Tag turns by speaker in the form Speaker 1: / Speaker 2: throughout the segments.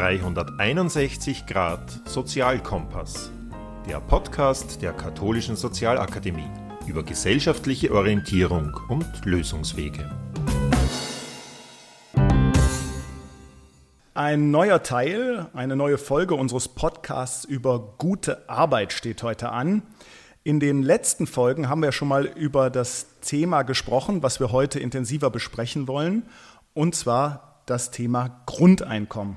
Speaker 1: 361 Grad Sozialkompass, der Podcast der Katholischen Sozialakademie über gesellschaftliche Orientierung und Lösungswege.
Speaker 2: Ein neuer Teil, eine neue Folge unseres Podcasts über gute Arbeit steht heute an. In den letzten Folgen haben wir schon mal über das Thema gesprochen, was wir heute intensiver besprechen wollen, und zwar das Thema Grundeinkommen.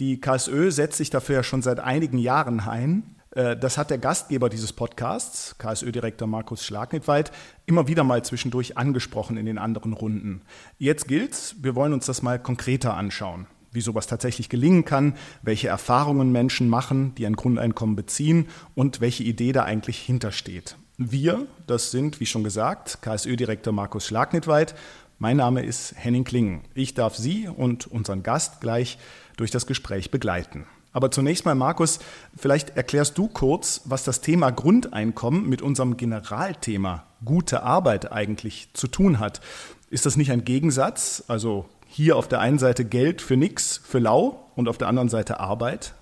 Speaker 2: Die KSÖ setzt sich dafür ja schon seit einigen Jahren ein. Äh, das hat der Gastgeber dieses Podcasts, KSÖ-Direktor Markus Schlagnitweit, immer wieder mal zwischendurch angesprochen in den anderen Runden. Jetzt gilt's, wir wollen uns das mal konkreter anschauen wie sowas tatsächlich gelingen kann, welche Erfahrungen Menschen machen, die ein Grundeinkommen beziehen und welche Idee da eigentlich hintersteht. Wir, das sind, wie schon gesagt, KSÖ-Direktor Markus Schlagnitweit. Mein Name ist Henning Klingen. Ich darf Sie und unseren Gast gleich durch das Gespräch begleiten. Aber zunächst mal, Markus, vielleicht erklärst du kurz, was das Thema Grundeinkommen mit unserem Generalthema gute Arbeit eigentlich zu tun hat. Ist das nicht ein Gegensatz? Also hier auf der einen Seite Geld für nichts, für lau und auf der anderen Seite Arbeit?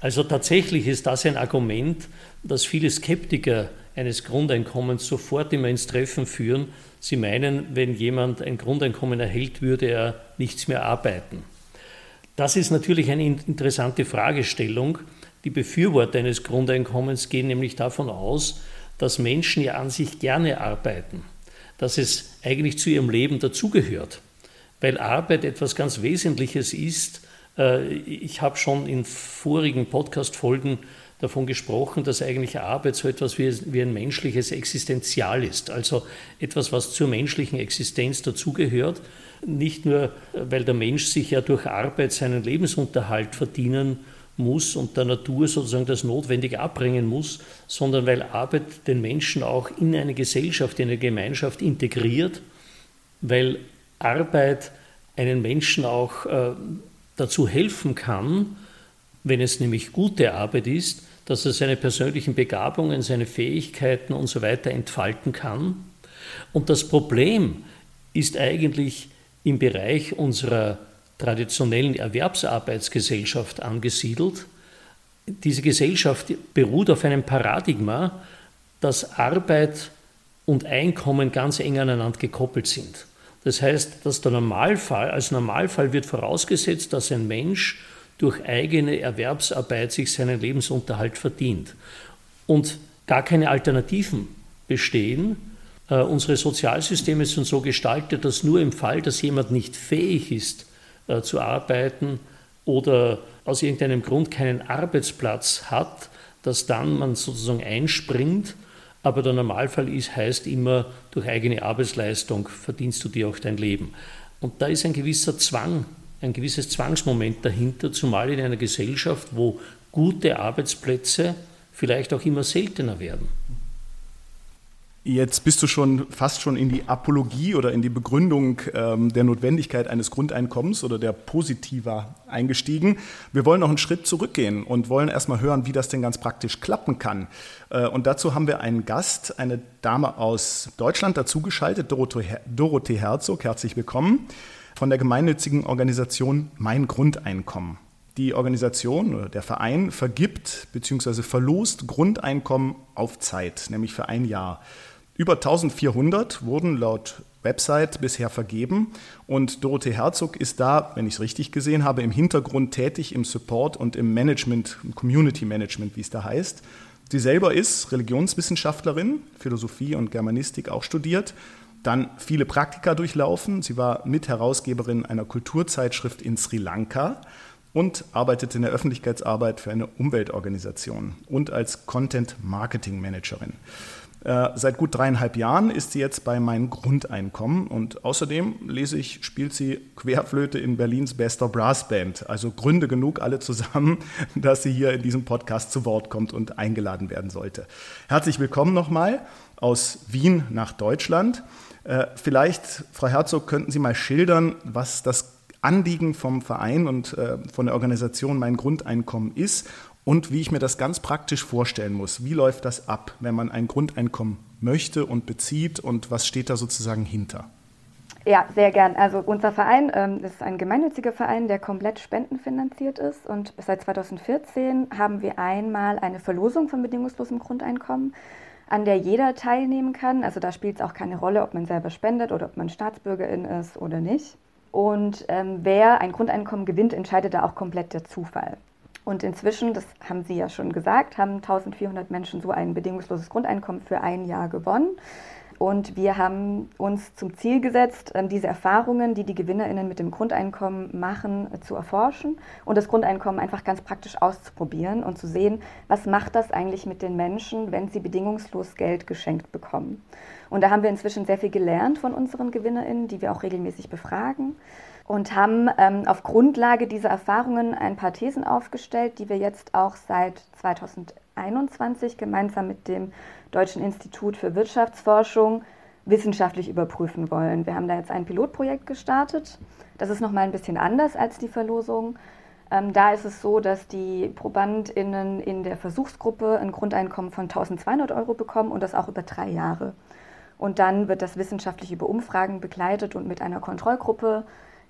Speaker 3: Also tatsächlich ist das ein Argument, das viele Skeptiker eines Grundeinkommens sofort immer ins Treffen führen. Sie meinen, wenn jemand ein Grundeinkommen erhält, würde er nichts mehr arbeiten. Das ist natürlich eine interessante Fragestellung. Die Befürworter eines Grundeinkommens gehen nämlich davon aus, dass Menschen ja an sich gerne arbeiten, dass es eigentlich zu ihrem Leben dazugehört, weil Arbeit etwas ganz Wesentliches ist. Äh, ich habe schon in vorigen Podcast-Folgen davon gesprochen, dass eigentlich Arbeit so etwas wie, wie ein menschliches Existenzial ist, also etwas, was zur menschlichen Existenz dazugehört. Nicht nur, weil der Mensch sich ja durch Arbeit seinen Lebensunterhalt verdienen muss und der Natur sozusagen das Notwendige abbringen muss, sondern weil Arbeit den Menschen auch in eine Gesellschaft, in eine Gemeinschaft integriert, weil Arbeit einen Menschen auch äh, dazu helfen kann, wenn es nämlich gute Arbeit ist, dass er seine persönlichen Begabungen, seine Fähigkeiten und so weiter entfalten kann. Und das Problem ist eigentlich im Bereich unserer traditionellen Erwerbsarbeitsgesellschaft angesiedelt. Diese Gesellschaft beruht auf einem Paradigma, dass Arbeit und Einkommen ganz eng aneinander gekoppelt sind. Das heißt, dass der Normalfall, als Normalfall wird vorausgesetzt, dass ein Mensch durch eigene Erwerbsarbeit sich seinen Lebensunterhalt verdient und gar keine Alternativen bestehen. Äh, unsere Sozialsysteme sind so gestaltet, dass nur im Fall, dass jemand nicht fähig ist äh, zu arbeiten oder aus irgendeinem Grund keinen Arbeitsplatz hat, dass dann man sozusagen einspringt. Aber der Normalfall ist, heißt immer, durch eigene Arbeitsleistung verdienst du dir auch dein Leben. Und da ist ein gewisser Zwang ein gewisses Zwangsmoment dahinter, zumal in einer Gesellschaft, wo gute Arbeitsplätze vielleicht auch immer seltener werden.
Speaker 2: Jetzt bist du schon fast schon in die Apologie oder in die Begründung ähm, der Notwendigkeit eines Grundeinkommens oder der Positiver eingestiegen. Wir wollen noch einen Schritt zurückgehen und wollen erstmal hören, wie das denn ganz praktisch klappen kann. Äh, und dazu haben wir einen Gast, eine Dame aus Deutschland dazugeschaltet, Dorothee Herzog. Herzlich willkommen von der gemeinnützigen Organisation Mein Grundeinkommen. Die Organisation oder der Verein vergibt bzw. verlost Grundeinkommen auf Zeit, nämlich für ein Jahr. Über 1400 wurden laut Website bisher vergeben und Dorothee Herzog ist da, wenn ich es richtig gesehen habe, im Hintergrund tätig im Support und im Management, im Community Management, wie es da heißt. Sie selber ist Religionswissenschaftlerin, Philosophie und Germanistik auch studiert dann viele Praktika durchlaufen. Sie war Mitherausgeberin einer Kulturzeitschrift in Sri Lanka und arbeitet in der Öffentlichkeitsarbeit für eine Umweltorganisation und als Content Marketing Managerin. Äh, seit gut dreieinhalb Jahren ist sie jetzt bei meinem Grundeinkommen und außerdem lese ich, spielt sie Querflöte in Berlins bester Brassband. Also Gründe genug alle zusammen, dass sie hier in diesem Podcast zu Wort kommt und eingeladen werden sollte. Herzlich willkommen nochmal aus Wien nach Deutschland. Äh, vielleicht, Frau Herzog, könnten Sie mal schildern, was das Anliegen vom Verein und äh, von der Organisation Mein Grundeinkommen ist und wie ich mir das ganz praktisch vorstellen muss. Wie läuft das ab, wenn man ein Grundeinkommen möchte und bezieht und was steht da sozusagen hinter?
Speaker 4: Ja, sehr gern. Also unser Verein ähm, ist ein gemeinnütziger Verein, der komplett spendenfinanziert ist. Und seit 2014 haben wir einmal eine Verlosung von bedingungslosem Grundeinkommen, an der jeder teilnehmen kann. Also da spielt es auch keine Rolle, ob man selber spendet oder ob man Staatsbürgerin ist oder nicht. Und ähm, wer ein Grundeinkommen gewinnt, entscheidet da auch komplett der Zufall. Und inzwischen, das haben Sie ja schon gesagt, haben 1400 Menschen so ein bedingungsloses Grundeinkommen für ein Jahr gewonnen. Und wir haben uns zum Ziel gesetzt, ähm, diese Erfahrungen, die die GewinnerInnen mit dem Grundeinkommen machen, äh, zu erforschen und das Grundeinkommen einfach ganz praktisch auszuprobieren und zu sehen, was macht das eigentlich mit den Menschen, wenn sie bedingungslos Geld geschenkt bekommen. Und da haben wir inzwischen sehr viel gelernt von unseren GewinnerInnen, die wir auch regelmäßig befragen und haben ähm, auf Grundlage dieser Erfahrungen ein paar Thesen aufgestellt, die wir jetzt auch seit 2021 gemeinsam mit dem Deutschen Institut für Wirtschaftsforschung wissenschaftlich überprüfen wollen. Wir haben da jetzt ein Pilotprojekt gestartet. Das ist nochmal ein bisschen anders als die Verlosung. Ähm, da ist es so, dass die ProbandInnen in der Versuchsgruppe ein Grundeinkommen von 1200 Euro bekommen und das auch über drei Jahre. Und dann wird das wissenschaftlich über Umfragen begleitet und mit einer Kontrollgruppe,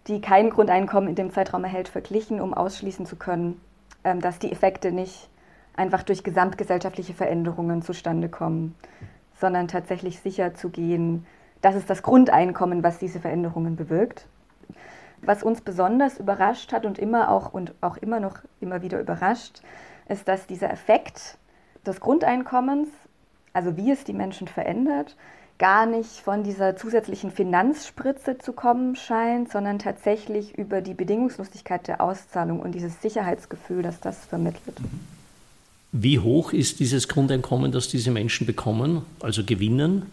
Speaker 4: die kein Grundeinkommen in dem Zeitraum erhält, verglichen, um ausschließen zu können, ähm, dass die Effekte nicht einfach durch gesamtgesellschaftliche Veränderungen zustande kommen, sondern tatsächlich sicher zu gehen, das ist das Grundeinkommen, was diese Veränderungen bewirkt. Was uns besonders überrascht hat und immer auch und auch immer noch immer wieder überrascht, ist, dass dieser Effekt des Grundeinkommens, also wie es die Menschen verändert, gar nicht von dieser zusätzlichen Finanzspritze zu kommen scheint, sondern tatsächlich über die Bedingungslosigkeit der Auszahlung und dieses Sicherheitsgefühl, das das vermittelt. Mhm.
Speaker 3: Wie hoch ist dieses Grundeinkommen, das diese Menschen bekommen, also gewinnen?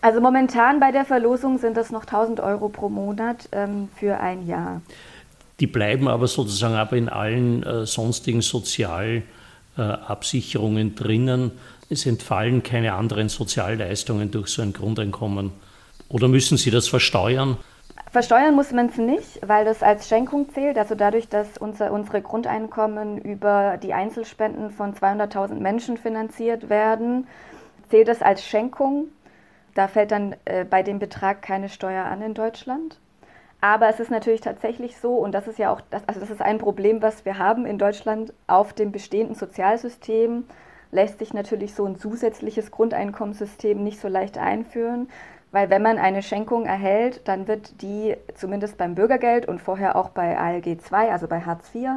Speaker 4: Also momentan bei der Verlosung sind das noch 1000 Euro pro Monat ähm, für ein Jahr.
Speaker 3: Die bleiben aber sozusagen aber in allen äh, sonstigen Sozialabsicherungen äh, drinnen. Es entfallen keine anderen Sozialleistungen durch so ein Grundeinkommen. Oder müssen Sie das versteuern?
Speaker 4: Versteuern muss man es nicht, weil das als Schenkung zählt. Also dadurch, dass unser, unsere Grundeinkommen über die Einzelspenden von 200.000 Menschen finanziert werden, zählt es als Schenkung. Da fällt dann äh, bei dem Betrag keine Steuer an in Deutschland. Aber es ist natürlich tatsächlich so, und das ist ja auch, das, also das ist ein Problem, was wir haben in Deutschland auf dem bestehenden Sozialsystem, lässt sich natürlich so ein zusätzliches Grundeinkommenssystem nicht so leicht einführen. Weil wenn man eine Schenkung erhält, dann wird die zumindest beim Bürgergeld und vorher auch bei ALG II, also bei Hartz IV,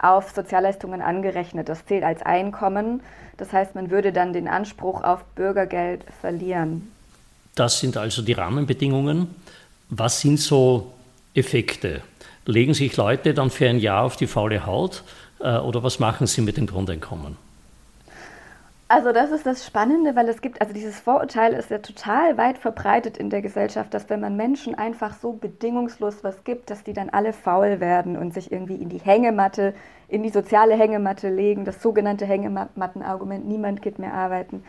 Speaker 4: auf Sozialleistungen angerechnet. Das zählt als Einkommen. Das heißt, man würde dann den Anspruch auf Bürgergeld verlieren.
Speaker 3: Das sind also die Rahmenbedingungen. Was sind so Effekte? Legen sich Leute dann für ein Jahr auf die faule Haut äh, oder was machen sie mit dem Grundeinkommen?
Speaker 4: Also das ist das Spannende, weil es gibt, also dieses Vorurteil ist ja total weit verbreitet in der Gesellschaft, dass wenn man Menschen einfach so bedingungslos was gibt, dass die dann alle faul werden und sich irgendwie in die Hängematte, in die soziale Hängematte legen, das sogenannte Hängemattenargument, niemand geht mehr arbeiten.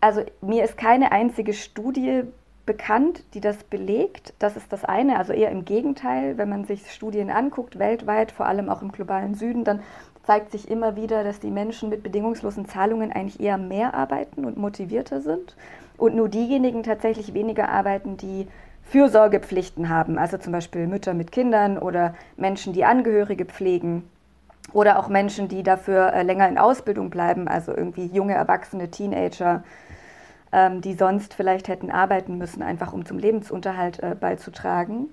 Speaker 4: Also mir ist keine einzige Studie bekannt, die das belegt. Das ist das eine, also eher im Gegenteil, wenn man sich Studien anguckt, weltweit, vor allem auch im globalen Süden, dann zeigt sich immer wieder, dass die Menschen mit bedingungslosen Zahlungen eigentlich eher mehr arbeiten und motivierter sind und nur diejenigen tatsächlich weniger arbeiten, die Fürsorgepflichten haben, also zum Beispiel Mütter mit Kindern oder Menschen, die Angehörige pflegen oder auch Menschen, die dafür äh, länger in Ausbildung bleiben, also irgendwie junge Erwachsene, Teenager, ähm, die sonst vielleicht hätten arbeiten müssen, einfach um zum Lebensunterhalt äh, beizutragen.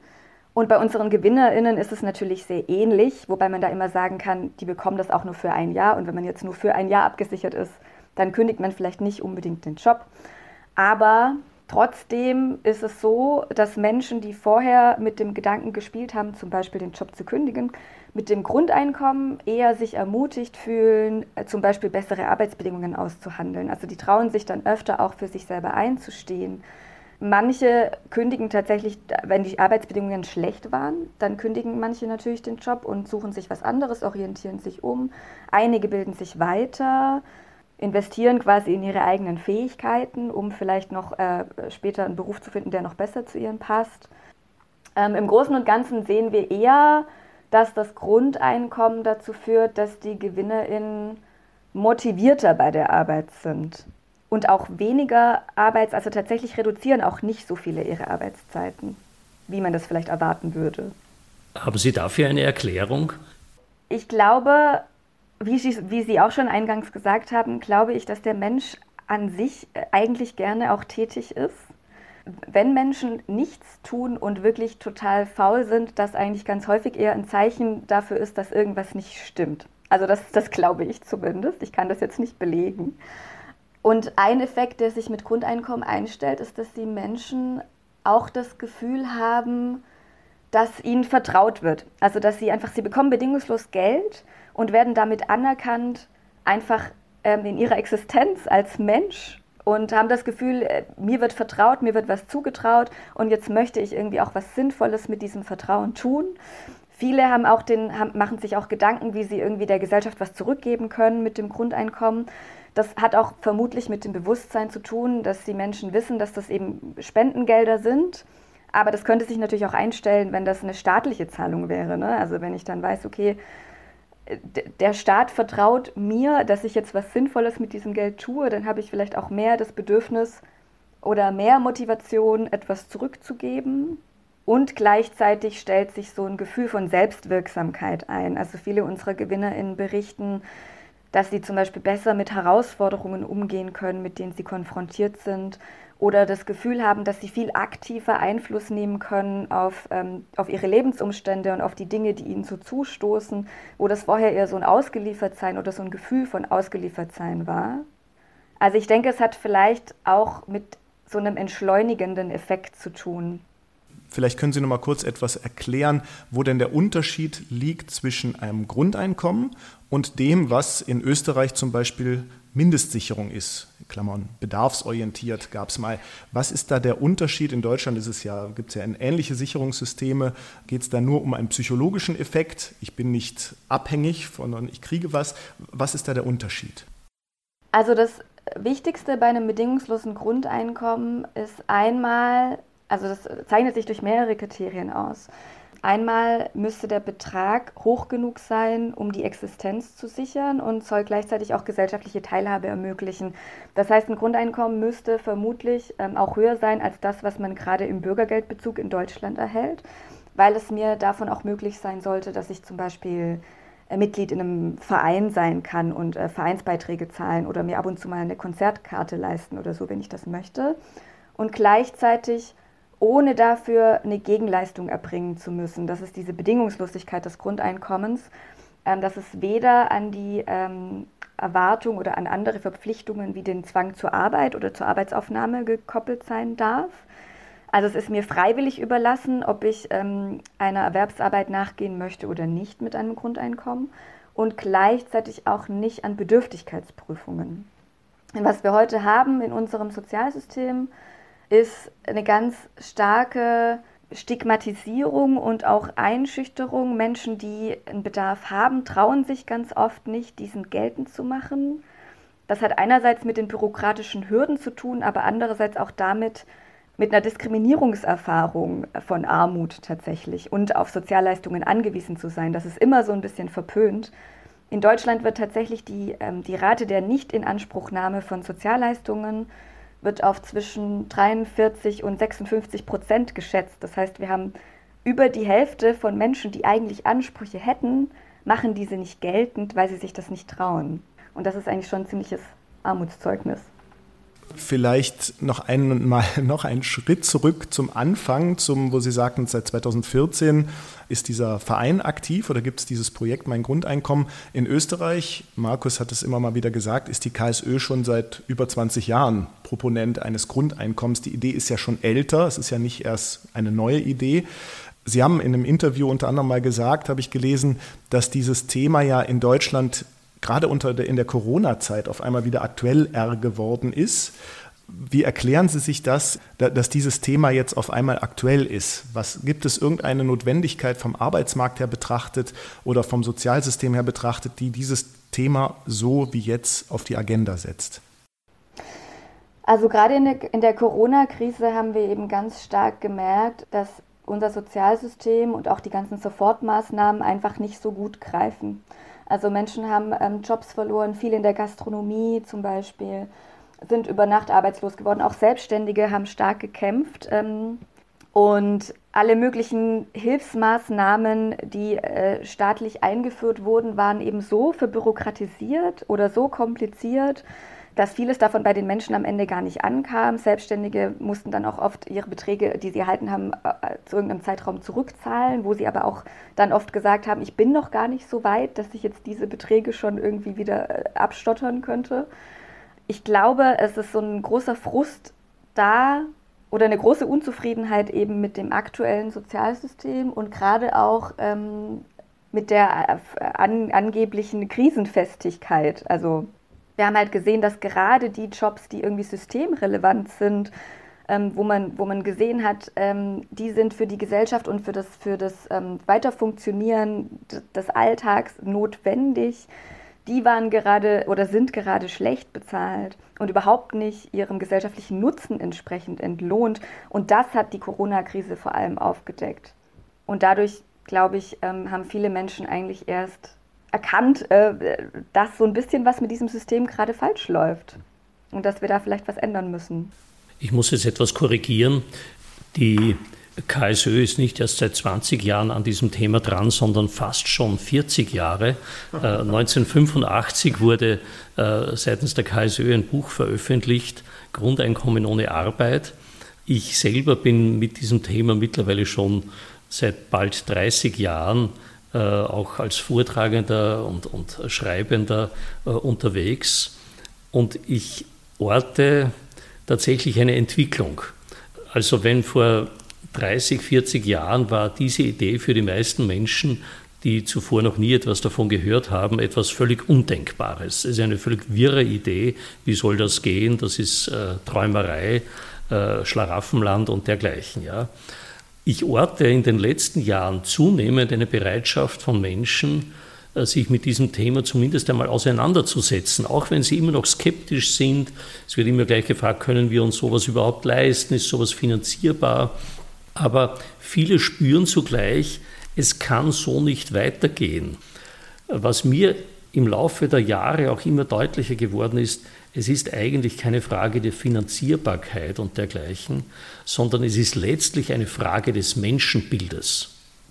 Speaker 4: Und bei unseren GewinnerInnen ist es natürlich sehr ähnlich, wobei man da immer sagen kann, die bekommen das auch nur für ein Jahr. Und wenn man jetzt nur für ein Jahr abgesichert ist, dann kündigt man vielleicht nicht unbedingt den Job. Aber trotzdem ist es so, dass Menschen, die vorher mit dem Gedanken gespielt haben, zum Beispiel den Job zu kündigen, mit dem Grundeinkommen eher sich ermutigt fühlen, zum Beispiel bessere Arbeitsbedingungen auszuhandeln. Also die trauen sich dann öfter auch für sich selber einzustehen Manche kündigen tatsächlich, wenn die Arbeitsbedingungen schlecht waren, dann kündigen manche natürlich den Job und suchen sich was anderes, orientieren sich um. Einige bilden sich weiter, investieren quasi in ihre eigenen Fähigkeiten, um vielleicht noch äh, später einen Beruf zu finden, der noch besser zu ihnen passt. Ähm, Im Großen und Ganzen sehen wir eher, dass das Grundeinkommen dazu führt, dass die GewinnerInnen motivierter bei der Arbeit sind und auch weniger Arbeits-, also tatsächlich reduzieren auch nicht so viele ihre Arbeitszeiten. wie man das vielleicht erwarten würde.
Speaker 3: Haben Sie dafür eine Erklärung?
Speaker 4: Ich glaube, wie Sie, wie Sie auch schon eingangs gesagt haben, glaube ich, dass der Mensch an sich eigentlich gerne auch tätig ist. Wenn Menschen nichts tun und wirklich total faul sind, das eigentlich ganz häufig eher ein Zeichen dafür ist, dass irgendwas nicht stimmt. Also das, das glaube ich zumindest. Ich kann das jetzt nicht belegen. Und ein Effekt, der sich mit Grundeinkommen einstellt, ist, dass die Menschen auch das Gefühl haben, dass ihnen vertraut wird. Also dass sie einfach, sie bekommen bedingungslos Geld und werden damit anerkannt, einfach ähm, in ihrer Existenz als Mensch und haben das Gefühl, äh, mir wird vertraut, mir wird was zugetraut und jetzt möchte ich irgendwie auch was Sinnvolles mit diesem Vertrauen tun. Viele haben auch den, haben, machen sich auch Gedanken, wie sie irgendwie der Gesellschaft was zurückgeben können mit dem Grundeinkommen. Das hat auch vermutlich mit dem Bewusstsein zu tun, dass die Menschen wissen, dass das eben Spendengelder sind. Aber das könnte sich natürlich auch einstellen, wenn das eine staatliche Zahlung wäre. Ne? Also wenn ich dann weiß, okay, der Staat vertraut mir, dass ich jetzt was Sinnvolles mit diesem Geld tue, dann habe ich vielleicht auch mehr das Bedürfnis oder mehr Motivation, etwas zurückzugeben. Und gleichzeitig stellt sich so ein Gefühl von Selbstwirksamkeit ein. Also viele unserer GewinnerInnen berichten, dass sie zum Beispiel besser mit Herausforderungen umgehen können, mit denen sie konfrontiert sind oder das Gefühl haben, dass sie viel aktiver Einfluss nehmen können auf, ähm, auf ihre Lebensumstände und auf die Dinge, die ihnen so zustoßen, wo das vorher eher so ein Ausgeliefertsein oder so ein Gefühl von Ausgeliefertsein war. Also ich denke, es hat vielleicht auch mit so einem entschleunigenden Effekt zu tun.
Speaker 2: Vielleicht können Sie noch mal kurz etwas erklären, wo denn der Unterschied liegt zwischen einem Grundeinkommen und dem, was in Österreich zum Beispiel Mindestsicherung ist. Klammern, bedarfsorientiert gab es mal. Was ist da der Unterschied? In Deutschland ist es ja, gibt es ja ähnliche Sicherungssysteme. Geht es da nur um einen psychologischen Effekt? Ich bin nicht abhängig, sondern ich kriege was. Was ist da der Unterschied?
Speaker 4: Also das Wichtigste bei einem bedingungslosen Grundeinkommen ist einmal, also das zeichnet sich durch mehrere Kriterien aus. Einmal müsste der Betrag hoch genug sein, um die Existenz zu sichern und soll gleichzeitig auch gesellschaftliche Teilhabe ermöglichen. Das heißt, ein Grundeinkommen müsste vermutlich ähm, auch höher sein als das, was man gerade im Bürgergeldbezug in Deutschland erhält, weil es mir davon auch möglich sein sollte, dass ich zum Beispiel äh, Mitglied in einem Verein sein kann und äh, Vereinsbeiträge zahlen oder mir ab und zu mal eine Konzertkarte leisten oder so, wenn ich das möchte. Und gleichzeitig ohne dafür eine Gegenleistung erbringen zu müssen. Das ist diese Bedingungslosigkeit des Grundeinkommens, ähm, dass es weder an die ähm, Erwartung oder an andere Verpflichtungen wie den Zwang zur Arbeit oder zur Arbeitsaufnahme gekoppelt sein darf. Also es ist mir freiwillig überlassen, ob ich ähm, einer Erwerbsarbeit nachgehen möchte oder nicht mit einem Grundeinkommen und gleichzeitig auch nicht an Bedürftigkeitsprüfungen. Was wir heute haben in unserem Sozialsystem, ist eine ganz starke Stigmatisierung und auch Einschüchterung. Menschen, die einen Bedarf haben, trauen sich ganz oft nicht, diesen geltend zu machen. Das hat einerseits mit den bürokratischen Hürden zu tun, aber andererseits auch damit, mit einer Diskriminierungserfahrung von Armut tatsächlich und auf Sozialleistungen angewiesen zu sein. Das ist immer so ein bisschen verpönt. In Deutschland wird tatsächlich die, ähm, die Rate der Nichtinanspruchnahme von Sozialleistungen wird auf zwischen 43 und 56 Prozent geschätzt. Das heißt, wir haben über die Hälfte von Menschen, die eigentlich Ansprüche hätten, machen diese nicht geltend, weil sie sich das nicht trauen. Und das ist eigentlich schon ein ziemliches Armutszeugnis.
Speaker 2: Vielleicht noch einmal noch einen Schritt zurück zum Anfang, zum, wo Sie sagten, seit 2014 ist dieser Verein aktiv oder gibt es dieses Projekt Mein Grundeinkommen in Österreich. Markus hat es immer mal wieder gesagt, ist die KSÖ schon seit über 20 Jahren Proponent eines Grundeinkommens. Die Idee ist ja schon älter, es ist ja nicht erst eine neue Idee. Sie haben in einem Interview unter anderem mal gesagt, habe ich gelesen, dass dieses Thema ja in Deutschland gerade unter der, in der Corona-Zeit auf einmal wieder aktuell geworden ist. Wie erklären Sie sich das, dass dieses Thema jetzt auf einmal aktuell ist? Was gibt es irgendeine Notwendigkeit vom Arbeitsmarkt her betrachtet oder vom Sozialsystem her betrachtet, die dieses Thema so wie jetzt auf die Agenda setzt?
Speaker 4: Also gerade in der, in der Corona-Krise haben wir eben ganz stark gemerkt, dass unser Sozialsystem und auch die ganzen Sofortmaßnahmen einfach nicht so gut greifen. Also Menschen haben ähm, Jobs verloren, viele in der Gastronomie zum Beispiel, sind über Nacht arbeitslos geworden. Auch Selbstständige haben stark gekämpft. Ähm, Und alle möglichen Hilfsmaßnahmen, die äh, staatlich eingeführt wurden, waren eben so verbürokratisiert oder so kompliziert, dass vieles davon bei den Menschen am Ende gar nicht ankam. Selbstständige mussten dann auch oft ihre Beträge, die sie erhalten haben, äh, zu irgendeinem Zeitraum zurückzahlen, wo sie aber auch dann oft gesagt haben, ich bin noch gar nicht so weit, dass ich jetzt diese Beträge schon irgendwie wieder äh, abstottern könnte. Ich glaube, es ist so ein großer Frust da oder eine große Unzufriedenheit eben mit dem aktuellen Sozialsystem und gerade auch ähm, mit der äh, an, angeblichen Krisenfestigkeit. Also wir haben halt gesehen, dass gerade die Jobs, die irgendwie systemrelevant sind, ähm, wo, man, wo man gesehen hat, ähm, die sind für die Gesellschaft und für das, für das ähm, Weiterfunktionieren des Alltags notwendig, die waren gerade oder sind gerade schlecht bezahlt und überhaupt nicht ihrem gesellschaftlichen Nutzen entsprechend entlohnt. Und das hat die Corona-Krise vor allem aufgedeckt. Und dadurch, glaube ich, ähm, haben viele Menschen eigentlich erst erkannt, äh, dass so ein bisschen was mit diesem System gerade falsch läuft und dass wir da vielleicht was ändern müssen.
Speaker 3: Ich muss jetzt etwas korrigieren. Die KSÖ ist nicht erst seit 20 Jahren an diesem Thema dran, sondern fast schon 40 Jahre. Äh, 1985 wurde äh, seitens der KSÖ ein Buch veröffentlicht, Grundeinkommen ohne Arbeit. Ich selber bin mit diesem Thema mittlerweile schon seit bald 30 Jahren auch als Vortragender und, und Schreibender äh, unterwegs. Und ich orte tatsächlich eine Entwicklung. Also wenn vor 30, 40 Jahren war diese Idee für die meisten Menschen, die zuvor noch nie etwas davon gehört haben, etwas völlig Undenkbares. Es ist eine völlig wirre Idee. Wie soll das gehen? Das ist äh, Träumerei, äh, Schlaraffenland und dergleichen. Ja. Ich orte in den letzten Jahren zunehmend eine Bereitschaft von Menschen, äh, sich mit diesem Thema zumindest einmal auseinanderzusetzen, auch wenn sie immer noch skeptisch sind. Es wird immer gleich gefragt, können wir uns sowas überhaupt leisten? Ist sowas finanzierbar? Aber viele spüren zugleich, es kann so nicht weitergehen. Was mir im Laufe der Jahre auch immer deutlicher geworden ist, es ist eigentlich keine Frage der Finanzierbarkeit und dergleichen, sondern es ist letztlich eine Frage des Menschenbildes.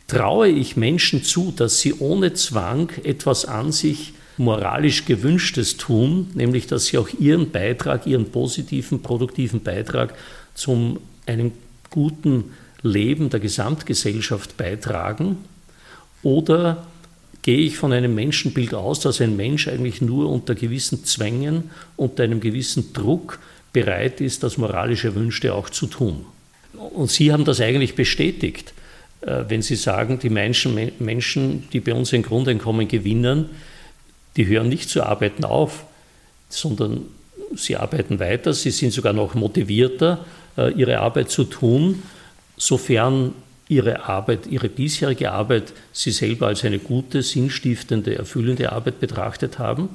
Speaker 3: Traue ich Menschen zu, dass sie ohne Zwang etwas an sich moralisch gewünschtes tun, nämlich dass sie auch ihren Beitrag, ihren positiven, produktiven Beitrag zum einem guten Leben der Gesamtgesellschaft beitragen? Oder gehe ich von einem Menschenbild aus, dass ein Mensch eigentlich nur unter gewissen Zwängen, unter einem gewissen Druck bereit ist, das moralisch Erwünschte auch zu tun. Und Sie haben das eigentlich bestätigt, äh, wenn Sie sagen, die Menschen, Menschen, die bei uns ein Grundeinkommen gewinnen, die hören nicht zu arbeiten auf, sondern sie arbeiten weiter, sie sind sogar noch motivierter, äh, ihre Arbeit zu tun, sofern ihre Arbeit, ihre bisherige Arbeit, sie selber als eine gute, sinnstiftende, erfüllende Arbeit betrachtet haben,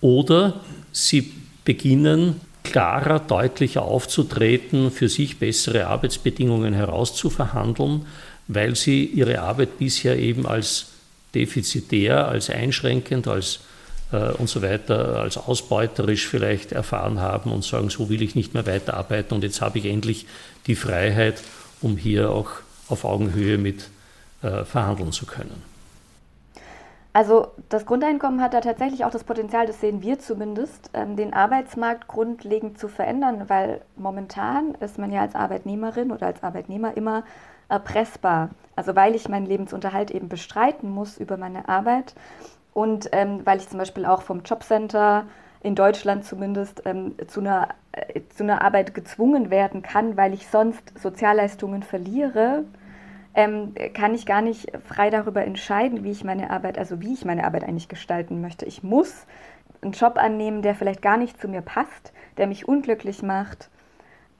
Speaker 3: oder sie beginnen klarer, deutlicher aufzutreten, für sich bessere Arbeitsbedingungen herauszuverhandeln, weil sie ihre Arbeit bisher eben als defizitär, als einschränkend, als äh, und so weiter, als ausbeuterisch vielleicht erfahren haben und sagen, so will ich nicht mehr weiterarbeiten und jetzt habe ich endlich die Freiheit, um hier auch auf Augenhöhe mit äh, verhandeln zu können.
Speaker 4: Also das Grundeinkommen hat da tatsächlich auch das Potenzial, das sehen wir zumindest, ähm, den Arbeitsmarkt grundlegend zu verändern, weil momentan ist man ja als Arbeitnehmerin oder als Arbeitnehmer immer erpressbar. Also weil ich meinen Lebensunterhalt eben bestreiten muss über meine Arbeit und ähm, weil ich zum Beispiel auch vom Jobcenter in Deutschland zumindest ähm, zu, einer, äh, zu einer Arbeit gezwungen werden kann, weil ich sonst Sozialleistungen verliere, ähm, kann ich gar nicht frei darüber entscheiden, wie ich meine Arbeit, also wie ich meine Arbeit eigentlich gestalten möchte. Ich muss einen Job annehmen, der vielleicht gar nicht zu mir passt, der mich unglücklich macht,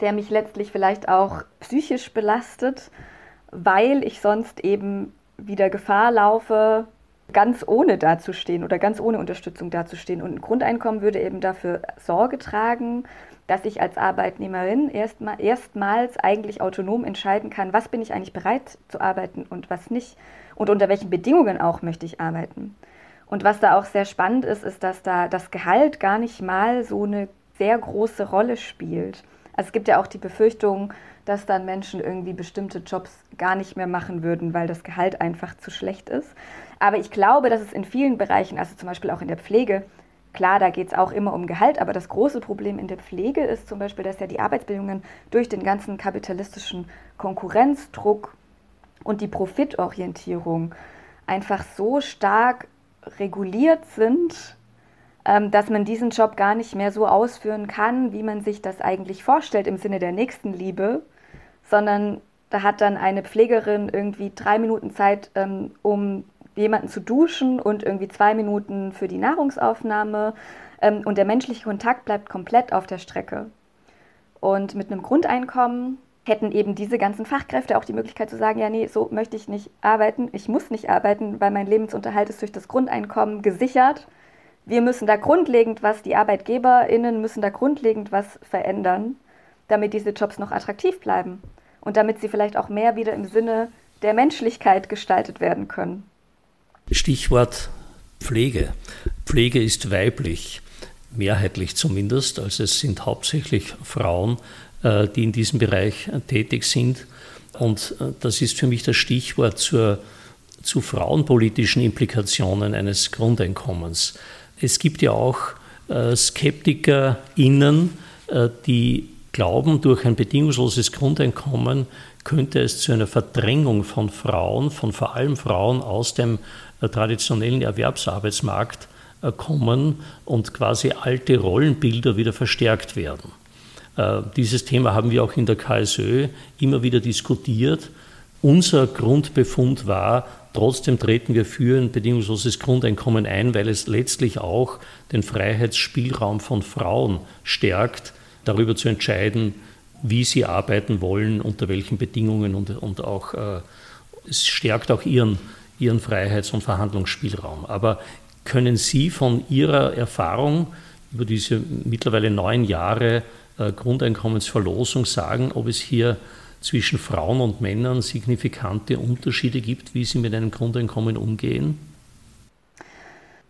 Speaker 4: der mich letztlich vielleicht auch psychisch belastet, weil ich sonst eben wieder Gefahr laufe, ganz ohne dazustehen oder ganz ohne Unterstützung dazustehen. Und ein Grundeinkommen würde eben dafür Sorge tragen, dass ich als Arbeitnehmerin erstmal, erstmals eigentlich autonom entscheiden kann, was bin ich eigentlich bereit zu arbeiten und was nicht und unter welchen Bedingungen auch möchte ich arbeiten. Und was da auch sehr spannend ist, ist, dass da das Gehalt gar nicht mal so eine sehr große Rolle spielt. Also es gibt ja auch die Befürchtung, dass dann Menschen irgendwie bestimmte Jobs gar nicht mehr machen würden, weil das Gehalt einfach zu schlecht ist. Aber ich glaube, dass es in vielen Bereichen, also zum Beispiel auch in der Pflege, klar, da geht es auch immer um Gehalt, aber das große Problem in der Pflege ist zum Beispiel, dass ja die Arbeitsbedingungen durch den ganzen kapitalistischen Konkurrenzdruck und die Profitorientierung einfach so stark reguliert sind, ähm, dass man diesen Job gar nicht mehr so ausführen kann, wie man sich das eigentlich vorstellt im Sinne der Nächstenliebe, sondern da hat dann eine Pflegerin irgendwie drei Minuten Zeit, ähm, um jemanden zu duschen und irgendwie zwei Minuten für die Nahrungsaufnahme ähm, und der menschliche Kontakt bleibt komplett auf der Strecke. Und mit einem Grundeinkommen hätten eben diese ganzen Fachkräfte auch die Möglichkeit zu sagen, ja, nee, so möchte ich nicht arbeiten, ich muss nicht arbeiten, weil mein Lebensunterhalt ist durch das Grundeinkommen gesichert. Wir müssen da grundlegend was, die ArbeitgeberInnen müssen da grundlegend was verändern, damit diese Jobs noch attraktiv bleiben und damit sie vielleicht auch mehr wieder im Sinne der Menschlichkeit gestaltet werden können.
Speaker 3: Stichwort Pflege. Pflege ist weiblich, mehrheitlich zumindest, also es sind hauptsächlich Frauen, äh, die in diesem Bereich äh, tätig sind. Und äh, das ist für mich das Stichwort zur, zu frauenpolitischen Implikationen eines Grundeinkommens. Es gibt ja auch SkeptikerInnen, die glauben, durch ein bedingungsloses Grundeinkommen könnte es zu einer Verdrängung von Frauen, von vor allem Frauen aus dem traditionellen Erwerbsarbeitsmarkt kommen und quasi alte Rollenbilder wieder verstärkt werden. Äh, dieses Thema haben wir auch in der KSÖ immer wieder diskutiert. Unser Grundbefund war, trotzdem treten wir für ein bedingungsloses Grundeinkommen ein, weil es letztlich auch den Freiheitsspielraum von Frauen stärkt, darüber zu entscheiden, wie sie arbeiten wollen, unter welchen Bedingungen und, und auch äh, es stärkt auch ihren, ihren Freiheits- und Verhandlungsspielraum. Aber können Sie von Ihrer Erfahrung über diese mittlerweile neun Jahre äh, Grundeinkommensverlosung sagen, ob es hier zwischen Frauen und Männern signifikante Unterschiede gibt, wie sie mit einem Grundeinkommen umgehen?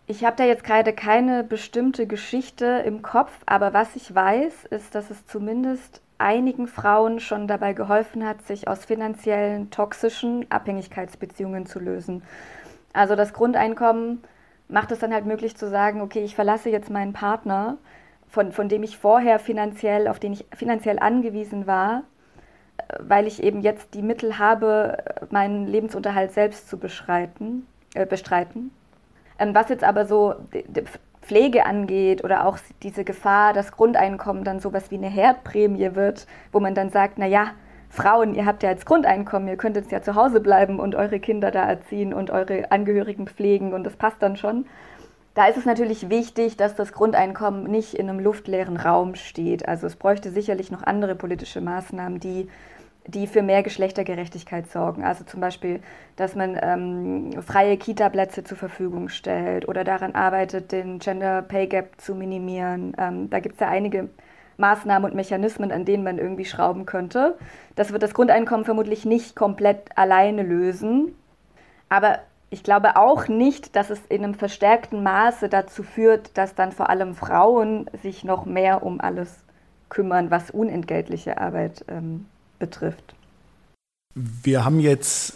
Speaker 4: Ich habe da jetzt gerade keine bestimmte Geschichte im Kopf, aber was ich weiß, ist, dass es zumindest einigen Frauen schon dabei geholfen hat, sich aus finanziellen toxischen Abhängigkeitsbeziehungen zu lösen. Also das Grundeinkommen macht es dann halt möglich zu sagen, okay, ich verlasse jetzt meinen Partner von, von dem ich vorher finanziell, auf den ich finanziell angewiesen war, weil ich eben jetzt die Mittel habe, meinen Lebensunterhalt selbst zu beschreiten, äh, bestreiten. Ähm, was jetzt aber so Pflege angeht oder auch diese Gefahr, dass Grundeinkommen dann sowas wie eine Herdprämie wird, wo man dann sagt, na ja, Frauen, ihr habt ja jetzt Grundeinkommen, ihr könnt jetzt ja zu Hause bleiben und eure Kinder da erziehen und eure Angehörigen pflegen und das passt dann schon. Da ist es natürlich wichtig, dass das Grundeinkommen nicht in einem luftleeren Raum steht. Also es bräuchte sicherlich noch andere politische Maßnahmen, die, die für mehr Geschlechtergerechtigkeit sorgen. Also zum Beispiel, dass man ähm, freie Kita-Plätze zur Verfügung stellt oder daran arbeitet, den Gender Pay Gap zu minimieren. Ähm, da gibt es ja einige Maßnahmen und Mechanismen, an denen man irgendwie schrauben könnte. Das wird das Grundeinkommen vermutlich nicht komplett alleine lösen. Aber ich glaube auch nicht, dass es in einem verstärkten Maße dazu führt, dass dann vor allem Frauen sich noch mehr um alles kümmern, was unentgeltliche Arbeit ähm, betrifft.
Speaker 2: Wir haben jetzt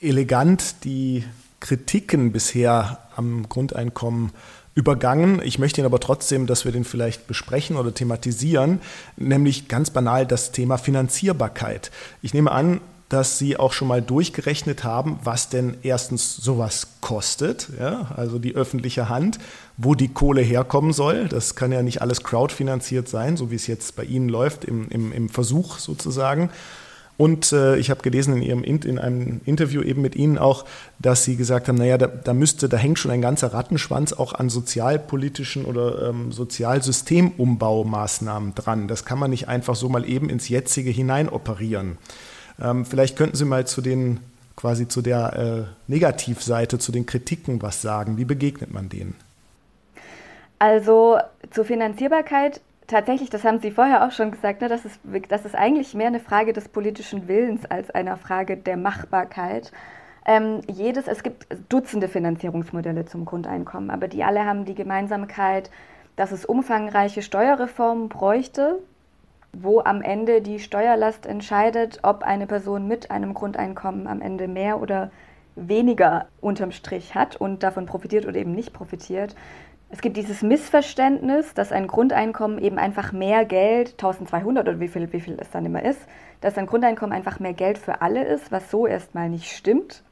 Speaker 2: elegant die Kritiken bisher am Grundeinkommen übergangen. Ich möchte Ihnen aber trotzdem, dass wir den vielleicht besprechen oder thematisieren, nämlich ganz banal das Thema Finanzierbarkeit. Ich nehme an, dass Sie auch schon mal durchgerechnet haben, was denn erstens sowas kostet, ja, also die öffentliche Hand, wo die Kohle herkommen soll. Das kann ja nicht alles crowdfinanziert sein, so wie es jetzt bei Ihnen läuft, im, im, im Versuch sozusagen. Und äh, ich habe gelesen in, Ihrem, in einem Interview eben mit Ihnen auch, dass Sie gesagt haben, naja, da, da müsste, da hängt schon ein ganzer Rattenschwanz auch an sozialpolitischen oder ähm, Sozialsystemumbaumaßnahmen dran. Das kann man nicht einfach so mal eben ins Jetzige hinein operieren. Ähm, vielleicht könnten Sie mal zu den quasi zu der äh, Negativseite, zu den Kritiken was sagen. Wie begegnet man denen?
Speaker 4: Also zur Finanzierbarkeit tatsächlich, das haben Sie vorher auch schon gesagt, ne, das, ist, das ist eigentlich mehr eine Frage des politischen Willens als eine Frage der Machbarkeit. Ähm, jedes, es gibt Dutzende Finanzierungsmodelle zum Grundeinkommen, aber die alle haben die Gemeinsamkeit, dass es umfangreiche Steuerreformen bräuchte, wo am Ende die Steuerlast entscheidet, ob eine Person mit einem Grundeinkommen am Ende mehr oder weniger unterm Strich hat und davon profitiert oder eben nicht profitiert. Es gibt dieses Missverständnis, dass ein Grundeinkommen eben einfach mehr Geld, 1200 oder wie viel, wie viel es dann immer ist, dass ein Grundeinkommen einfach mehr Geld für alle ist, was so erstmal nicht stimmt.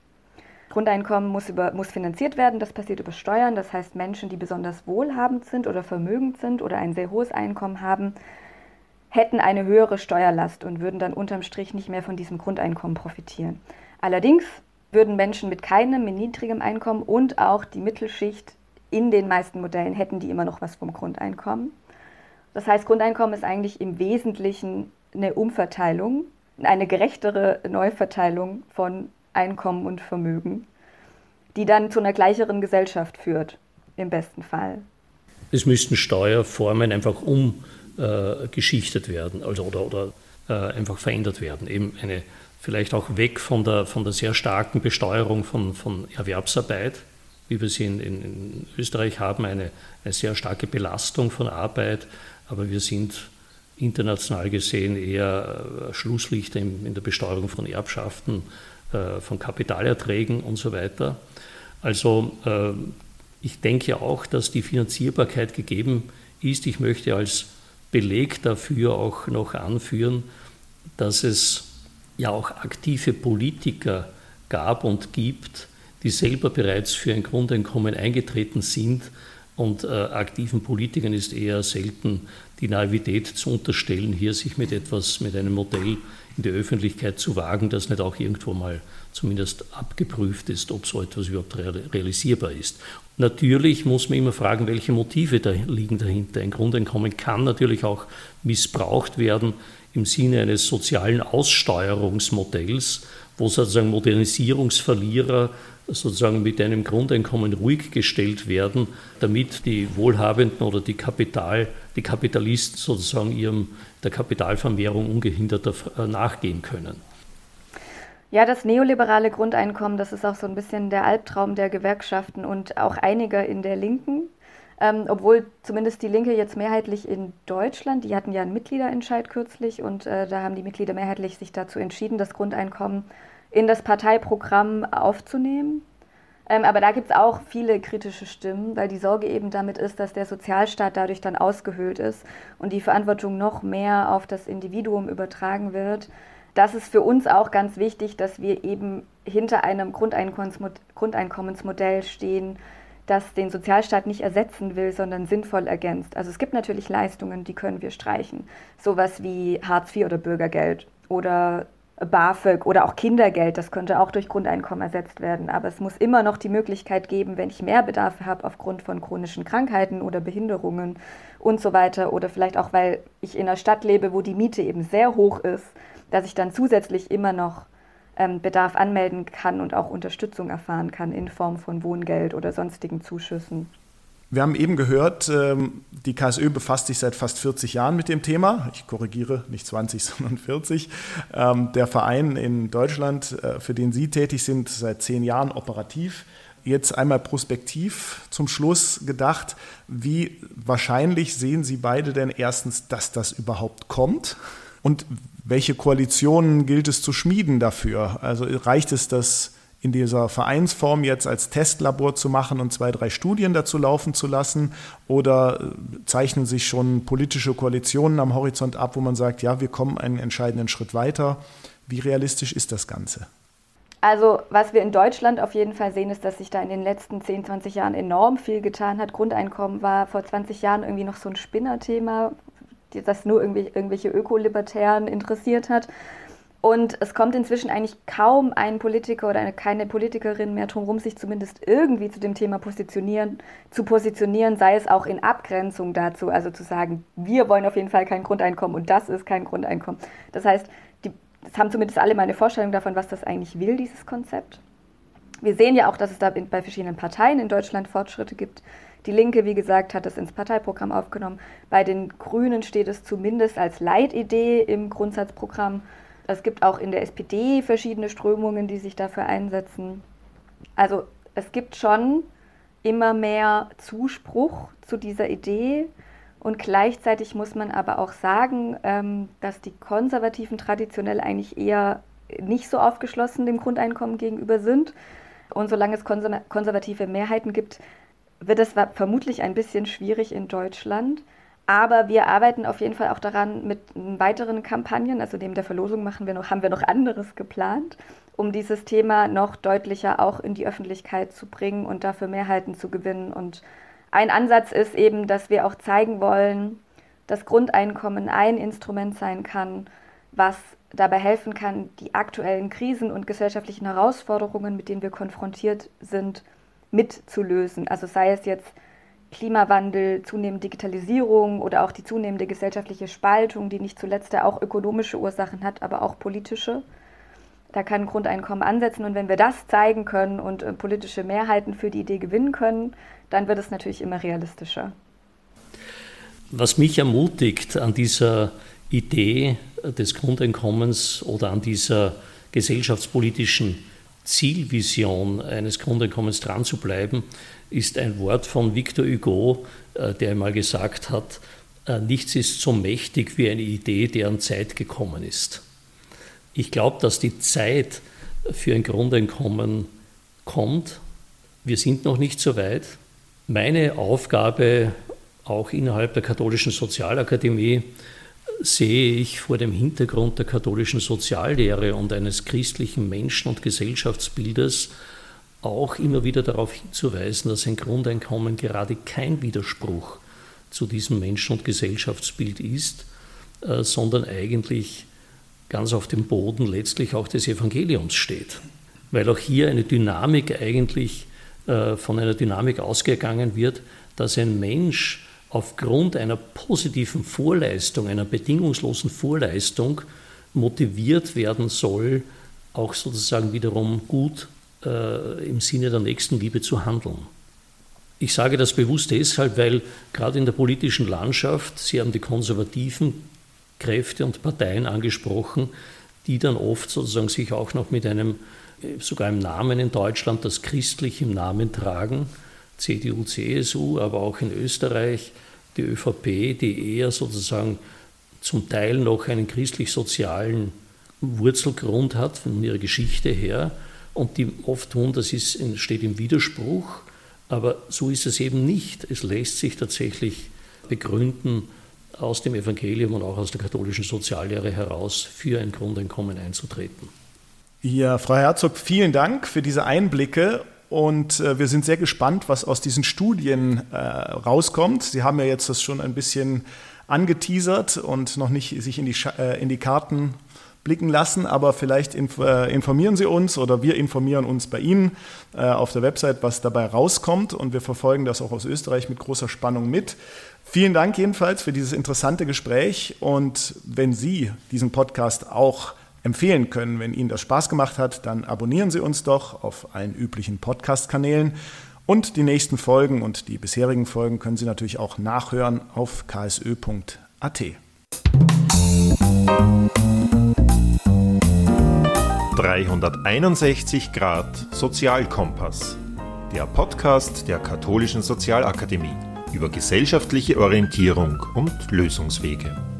Speaker 4: Grundeinkommen muss, über, muss finanziert werden, das passiert über Steuern. Das heißt, Menschen, die besonders wohlhabend sind oder vermögend sind oder ein sehr hohes Einkommen haben, hätten eine höhere Steuerlast und würden dann unterm Strich nicht mehr von diesem Grundeinkommen profitieren. Allerdings würden Menschen mit keinem, mit niedrigem Einkommen und auch die Mittelschicht in den meisten Modellen hätten die immer noch was vom Grundeinkommen. Das heißt, Grundeinkommen ist eigentlich im Wesentlichen eine Umverteilung, eine gerechtere Neuverteilung von Einkommen und Vermögen, die dann zu einer gleicheren Gesellschaft führt, im besten Fall.
Speaker 3: Es müssten Steuerformen einfach umgeschichtet äh, werden also, oder, oder äh, einfach verändert werden. Eben eine, vielleicht auch weg von der, von der sehr starken Besteuerung von, von Erwerbsarbeit, wie wir sie in, in, Österreich haben, eine, eine sehr starke Belastung von Arbeit, aber wir sind international gesehen eher äh, Schlusslichter in, in der Besteuerung von Erbschaften, äh, von Kapitalerträgen und so weiter. Also äh, ich denke auch, dass die Finanzierbarkeit gegeben ist. Ich möchte als Beleg dafür auch noch anführen, dass es ja auch aktive Politiker gab und gibt, die selber bereits für ein Grundeinkommen eingetreten sind. Und äh, aktiven Politikern ist eher selten die Naivität zu unterstellen, hier sich mit etwas, mit einem Modell in die Öffentlichkeit zu wagen, das nicht auch irgendwo mal zumindest abgeprüft ist, ob so etwas überhaupt realisierbar ist. Natürlich muss man immer fragen, welche Motive da liegen dahinter. Ein Grundeinkommen kann natürlich auch missbraucht werden im Sinne eines sozialen Aussteuerungsmodells, wo sozusagen Modernisierungsverlierer sozusagen mit einem Grundeinkommen ruhig gestellt werden, damit die Wohlhabenden oder die, Kapital, die Kapitalisten sozusagen ihrem, der Kapitalvermehrung ungehindert äh, nachgehen können.
Speaker 4: Ja, das neoliberale Grundeinkommen, das ist auch so ein bisschen der Albtraum der Gewerkschaften und auch einiger in der Linken. Ähm, obwohl zumindest die Linke jetzt mehrheitlich in Deutschland, die hatten ja einen Mitgliederentscheid kürzlich und äh, da haben die Mitglieder mehrheitlich sich dazu entschieden, das Grundeinkommen in das Parteiprogramm aufzunehmen. Ähm, aber da gibt es auch viele kritische Stimmen, weil die Sorge eben damit ist, dass der Sozialstaat dadurch dann ausgehöhlt ist und die Verantwortung noch mehr auf das Individuum übertragen wird. Das ist für uns auch ganz wichtig, dass wir eben hinter einem Grundeinkommensmodell stehen, das den Sozialstaat nicht ersetzen will, sondern sinnvoll ergänzt. Also es gibt natürlich Leistungen, die können wir streichen. Sowas wie Hartz IV oder Bürgergeld oder BAföG oder auch Kindergeld, das könnte auch durch Grundeinkommen ersetzt werden. Aber es muss immer noch die Möglichkeit geben, wenn ich mehr Bedarfe habe aufgrund von chronischen Krankheiten oder Behinderungen und so weiter oder vielleicht auch, weil ich in einer Stadt lebe, wo die Miete eben sehr hoch ist, dass ich dann zusätzlich immer noch ähm, Bedarf anmelden kann und auch Unterstützung erfahren kann in Form von Wohngeld oder sonstigen Zuschüssen.
Speaker 2: Wir haben eben gehört, ähm, die KSÖ befasst sich seit fast 40 Jahren mit dem Thema. Ich korrigiere, nicht 20, sondern 40. Ähm, der Verein in Deutschland, äh, für den Sie tätig sind, seit zehn Jahren operativ. Jetzt einmal prospektiv zum Schluss gedacht, wie wahrscheinlich sehen Sie beide denn erstens, dass das überhaupt kommt? Und welche Koalitionen gilt es zu schmieden dafür? Also reicht es, dass in dieser Vereinsform jetzt als Testlabor zu machen und zwei, drei Studien dazu laufen zu lassen? Oder äh, zeichnen sich schon politische Koalitionen am Horizont ab, wo man sagt, ja, wir kommen einen entscheidenden Schritt weiter? Wie realistisch ist das Ganze?
Speaker 4: Also was wir in Deutschland auf jeden Fall sehen, ist, dass sich da in den letzten 10, 20 Jahren enorm viel getan hat. Grundeinkommen war vor 20 Jahren irgendwie noch so ein Spinnerthema, das nur irgendwelche Ökolibertären interessiert hat. Und es kommt inzwischen eigentlich kaum ein Politiker oder eine, keine Politikerin mehr drum herum, sich zumindest irgendwie zu dem Thema positionieren, zu positionieren, sei es auch in Abgrenzung dazu, also zu sagen, wir wollen auf jeden Fall kein Grundeinkommen und das ist kein Grundeinkommen. Das heißt, die, das haben zumindest alle mal eine Vorstellung davon, was das eigentlich will, dieses Konzept. Wir sehen ja auch, dass es da bei verschiedenen Parteien in Deutschland Fortschritte gibt. Die Linke, wie gesagt, hat es ins Parteiprogramm aufgenommen. Bei den Grünen steht es zumindest als Leitidee im Grundsatzprogramm. Es gibt auch in der SPD verschiedene Strömungen, die sich dafür einsetzen. Also es gibt schon immer mehr Zuspruch zu dieser Idee Und gleichzeitig muss man aber auch sagen, ähm, dass die Konservativen traditionell eigentlich eher nicht so aufgeschlossen dem Grundeinkommen gegenüber sind. Und solange es konservative Mehrheiten gibt, wird es vermutlich ein bisschen schwierig in Deutschland. Aber wir arbeiten auf jeden Fall auch daran mit weiteren Kampagnen, also neben der Verlosung machen wir noch, haben wir noch anderes geplant, um dieses Thema noch deutlicher auch in die Öffentlichkeit zu bringen und dafür Mehrheiten zu gewinnen. Und ein Ansatz ist eben, dass wir auch zeigen wollen, dass Grundeinkommen ein Instrument sein kann, was dabei helfen kann, die aktuellen Krisen und gesellschaftlichen Herausforderungen, mit denen wir konfrontiert sind, mitzulösen. Also sei es jetzt Klimawandel, zunehmende Digitalisierung oder auch die zunehmende gesellschaftliche Spaltung, die nicht zuletzt ja auch ökonomische Ursachen hat, aber auch politische. Da kann ein Grundeinkommen ansetzen und wenn wir das zeigen können und äh, politische Mehrheiten für die Idee gewinnen können, dann wird es natürlich immer realistischer.
Speaker 3: Was mich ermutigt an dieser Idee des Grundeinkommens oder an dieser gesellschaftspolitischen Zielvision eines Grundeinkommens dran zu bleiben, ist ein Wort von Victor Hugo, äh, der einmal gesagt hat, äh, nichts ist so mächtig wie eine Idee, deren Zeit gekommen ist. Ich glaube, dass die Zeit für ein Grundeinkommen kommt. Wir sind noch nicht so weit. Meine Aufgabe, auch innerhalb der katholischen Sozialakademie, sehe ich vor dem Hintergrund der katholischen Soziallehre und eines christlichen Menschen- und Gesellschaftsbildes auch immer wieder darauf hinzuweisen, dass ein Grundeinkommen gerade kein Widerspruch zu diesem Menschen- und Gesellschaftsbild ist, äh, sondern eigentlich ganz auf dem Boden letztlich auch des Evangeliums steht. Weil auch hier eine Dynamik eigentlich äh, von einer Dynamik ausgegangen wird, dass ein Mensch aufgrund einer positiven Vorleistung, einer bedingungslosen Vorleistung motiviert werden soll, auch sozusagen wiederum gut äh, im Sinne der Nächstenliebe zu handeln. Ich sage das bewusst deshalb, weil gerade in der politischen Landschaft, Sie haben die konservativen Kräfte und Parteien angesprochen, die dann oft sozusagen sich auch noch mit einem, äh, sogar im Namen in Deutschland, das christlich im Namen tragen, CDU, CSU, aber auch in Österreich die ÖVP, die eher sozusagen zum Teil noch einen christlich-sozialen Wurzelgrund hat von ihrer Geschichte her und die oft tun, das ist, steht im Widerspruch, aber so ist es eben nicht. Es lässt sich tatsächlich begründen, aus dem Evangelium und auch aus der katholischen Soziallehre heraus für ein Grundeinkommen einzutreten.
Speaker 2: Ja, Frau Herzog, vielen Dank für diese Einblicke und äh, wir sind sehr gespannt, was aus diesen Studien äh, rauskommt. Sie haben ja jetzt das schon ein bisschen angeteasert und noch nicht sich in die, äh, in die Karten blicken lassen, aber vielleicht inf äh, informieren Sie uns oder wir informieren uns bei Ihnen äh, auf der Website, was dabei rauskommt und wir verfolgen das auch aus Österreich mit großer Spannung mit. Vielen Dank jedenfalls für dieses interessante Gespräch und wenn Sie diesen Podcast auch empfehlen können. Wenn Ihnen das Spaß gemacht hat, dann abonnieren Sie uns doch auf allen üblichen Podcast-Kanälen. Und die nächsten Folgen und die bisherigen Folgen können Sie natürlich auch nachhören auf ksö.at.
Speaker 1: 361 Grad Sozialkompass. Der Podcast der Katholischen Sozialakademie über gesellschaftliche Orientierung und Lösungswege.